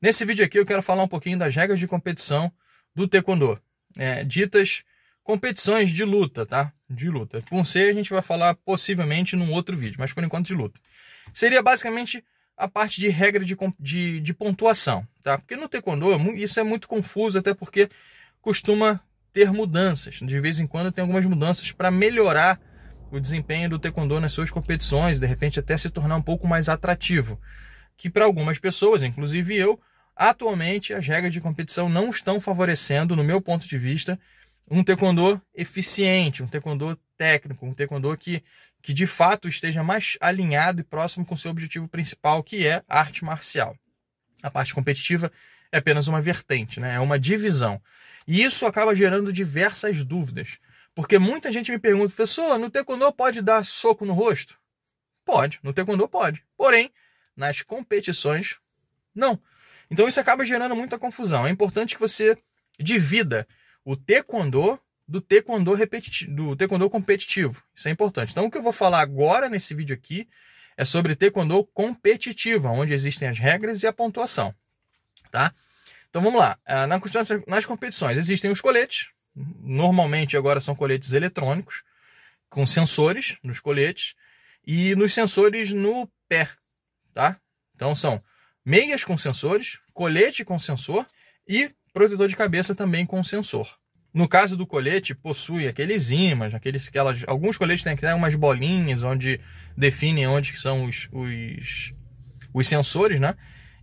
Nesse vídeo aqui eu quero falar um pouquinho das regras de competição do Taekwondo, é, ditas competições de luta, tá? De luta. Com C a gente vai falar possivelmente num outro vídeo, mas por enquanto de luta. Seria basicamente a parte de regra de, de, de pontuação, tá? Porque no Taekwondo isso é muito confuso, até porque costuma ter mudanças. De vez em quando tem algumas mudanças para melhorar o desempenho do Taekwondo nas suas competições, de repente até se tornar um pouco mais atrativo que para algumas pessoas, inclusive eu, atualmente as regras de competição não estão favorecendo, no meu ponto de vista, um taekwondo eficiente, um taekwondo técnico, um taekwondo que, que de fato esteja mais alinhado e próximo com seu objetivo principal, que é a arte marcial. A parte competitiva é apenas uma vertente, né? é uma divisão. E isso acaba gerando diversas dúvidas. Porque muita gente me pergunta, professor, no taekwondo pode dar soco no rosto? Pode, no taekwondo pode. Porém, nas competições, não. Então isso acaba gerando muita confusão. É importante que você divida o taekwondo do taekwondo repetitivo, do taekwondo competitivo. Isso é importante. Então o que eu vou falar agora nesse vídeo aqui é sobre taekwondo competitivo, onde existem as regras e a pontuação, tá? Então vamos lá. Ah, nas competições existem os coletes. Normalmente agora são coletes eletrônicos com sensores nos coletes e nos sensores no pé, tá? Então são meias com sensores, colete com sensor e protetor de cabeça também com sensor. No caso do colete, possui aqueles ímãs, aqueles, aquelas, alguns coletes têm até umas bolinhas onde definem onde são os, os, os sensores, né?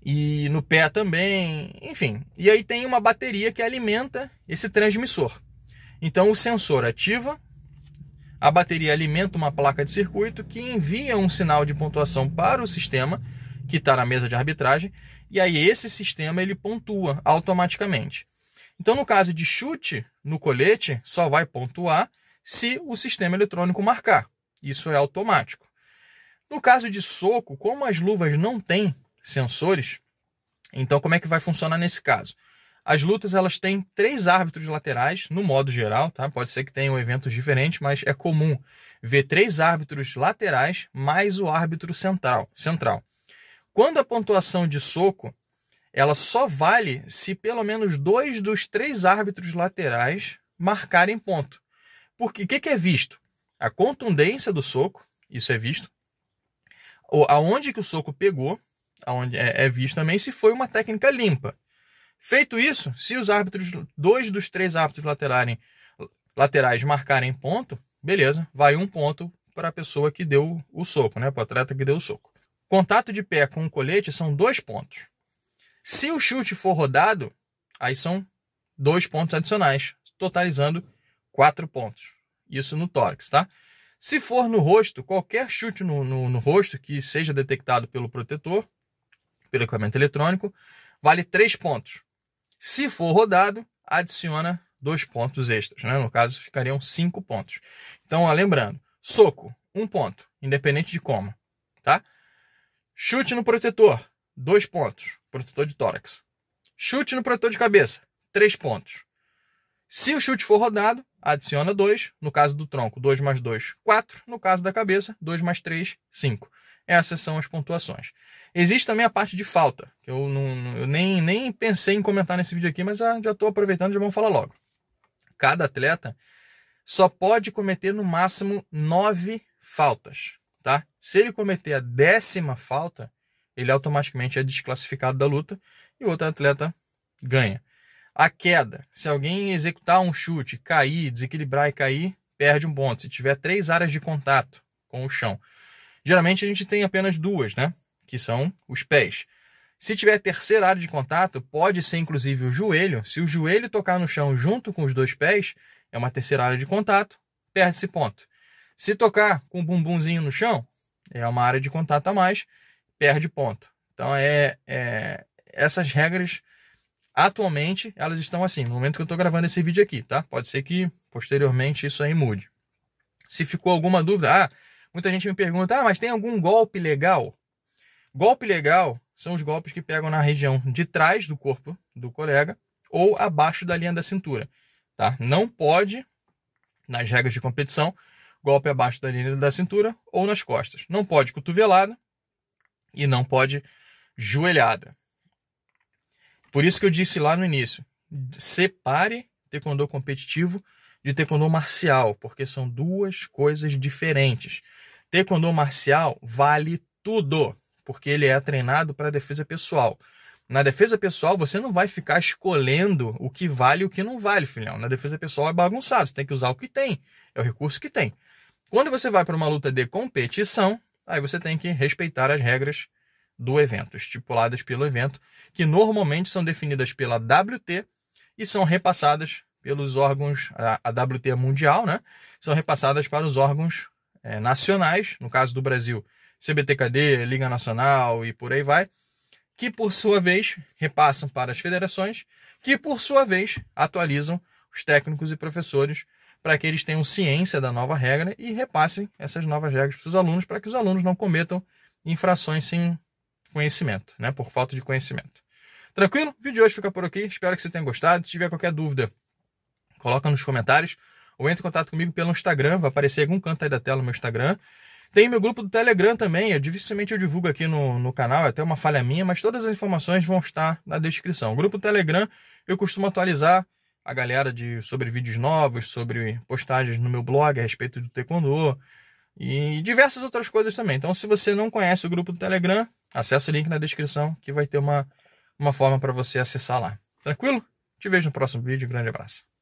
E no pé também, enfim. E aí tem uma bateria que alimenta esse transmissor. Então o sensor ativa a bateria alimenta uma placa de circuito que envia um sinal de pontuação para o sistema que está na mesa de arbitragem e aí esse sistema ele pontua automaticamente. Então, no caso de chute no colete, só vai pontuar se o sistema eletrônico marcar. Isso é automático. No caso de soco, como as luvas não têm sensores, então como é que vai funcionar nesse caso? As lutas elas têm três árbitros laterais, no modo geral, tá? Pode ser que tenham eventos diferentes, mas é comum ver três árbitros laterais mais o árbitro central. central. Quando a pontuação de soco, ela só vale se pelo menos dois dos três árbitros laterais marcarem ponto. Porque o que, que é visto? A contundência do soco, isso é visto. Aonde que o soco pegou, aonde é, é visto também se foi uma técnica limpa. Feito isso, se os árbitros, dois dos três árbitros laterarem, laterais marcarem ponto, beleza, vai um ponto para a pessoa que deu o soco, né? Para o atleta que deu o soco. Contato de pé com o colete são dois pontos. Se o chute for rodado, aí são dois pontos adicionais, totalizando quatro pontos. Isso no tórax, tá? Se for no rosto, qualquer chute no, no, no rosto que seja detectado pelo protetor, pelo equipamento eletrônico, vale três pontos. Se for rodado, adiciona dois pontos extras. Né? No caso, ficariam cinco pontos. Então, ó, lembrando, soco, um ponto, independente de como. Tá? Chute no protetor, dois pontos, protetor de tórax. Chute no protetor de cabeça, três pontos. Se o chute for rodado, adiciona dois. No caso do tronco, dois mais dois, quatro. No caso da cabeça, dois mais três, cinco. Essas são as pontuações. Existe também a parte de falta, que eu, não, eu nem, nem pensei em comentar nesse vídeo aqui, mas já estou aproveitando e já vamos falar logo. Cada atleta só pode cometer no máximo nove faltas. Tá? Se ele cometer a décima falta, ele automaticamente é desclassificado da luta e o outro atleta ganha. A queda, se alguém executar um chute, cair, desequilibrar e cair, perde um ponto. Se tiver três áreas de contato com o chão, Geralmente a gente tem apenas duas, né? Que são os pés. Se tiver terceira área de contato, pode ser inclusive o joelho. Se o joelho tocar no chão junto com os dois pés, é uma terceira área de contato, perde-se ponto. Se tocar com o bumbumzinho no chão, é uma área de contato a mais, perde ponto. Então é, é essas regras atualmente elas estão assim, no momento que eu estou gravando esse vídeo aqui, tá? Pode ser que posteriormente isso aí mude. Se ficou alguma dúvida, ah, Muita gente me pergunta: ah, mas tem algum golpe legal? Golpe legal são os golpes que pegam na região de trás do corpo do colega ou abaixo da linha da cintura. Tá? Não pode, nas regras de competição, golpe abaixo da linha da cintura ou nas costas. Não pode cotovelada e não pode joelhada. Por isso que eu disse lá no início, separe taekwondo competitivo de taekwondo marcial, porque são duas coisas diferentes. Taekwondo marcial vale tudo, porque ele é treinado para defesa pessoal. Na defesa pessoal, você não vai ficar escolhendo o que vale e o que não vale, filhão. Na defesa pessoal é bagunçado, você tem que usar o que tem, é o recurso que tem. Quando você vai para uma luta de competição, aí você tem que respeitar as regras do evento, estipuladas pelo evento, que normalmente são definidas pela WT e são repassadas pelos órgãos, a, a WT mundial, né? São repassadas para os órgãos é, nacionais, no caso do Brasil, CBTKD, Liga Nacional e por aí vai, que por sua vez repassam para as federações, que por sua vez atualizam os técnicos e professores para que eles tenham ciência da nova regra e repassem essas novas regras para os alunos, para que os alunos não cometam infrações sem conhecimento, né? Por falta de conhecimento. Tranquilo? O vídeo de hoje fica por aqui. Espero que você tenha gostado. Se tiver qualquer dúvida, coloca nos comentários ou entre em contato comigo pelo Instagram. Vai aparecer algum canto aí da tela no meu Instagram. Tem meu grupo do Telegram também. Eu, dificilmente eu divulgo aqui no, no canal, é até uma falha minha, mas todas as informações vão estar na descrição. O grupo Telegram eu costumo atualizar a galera de, sobre vídeos novos, sobre postagens no meu blog a respeito do Taekwondo e diversas outras coisas também. Então, se você não conhece o grupo do Telegram, acesse o link na descrição que vai ter uma, uma forma para você acessar lá. Tranquilo? Te vejo no próximo vídeo. Grande abraço.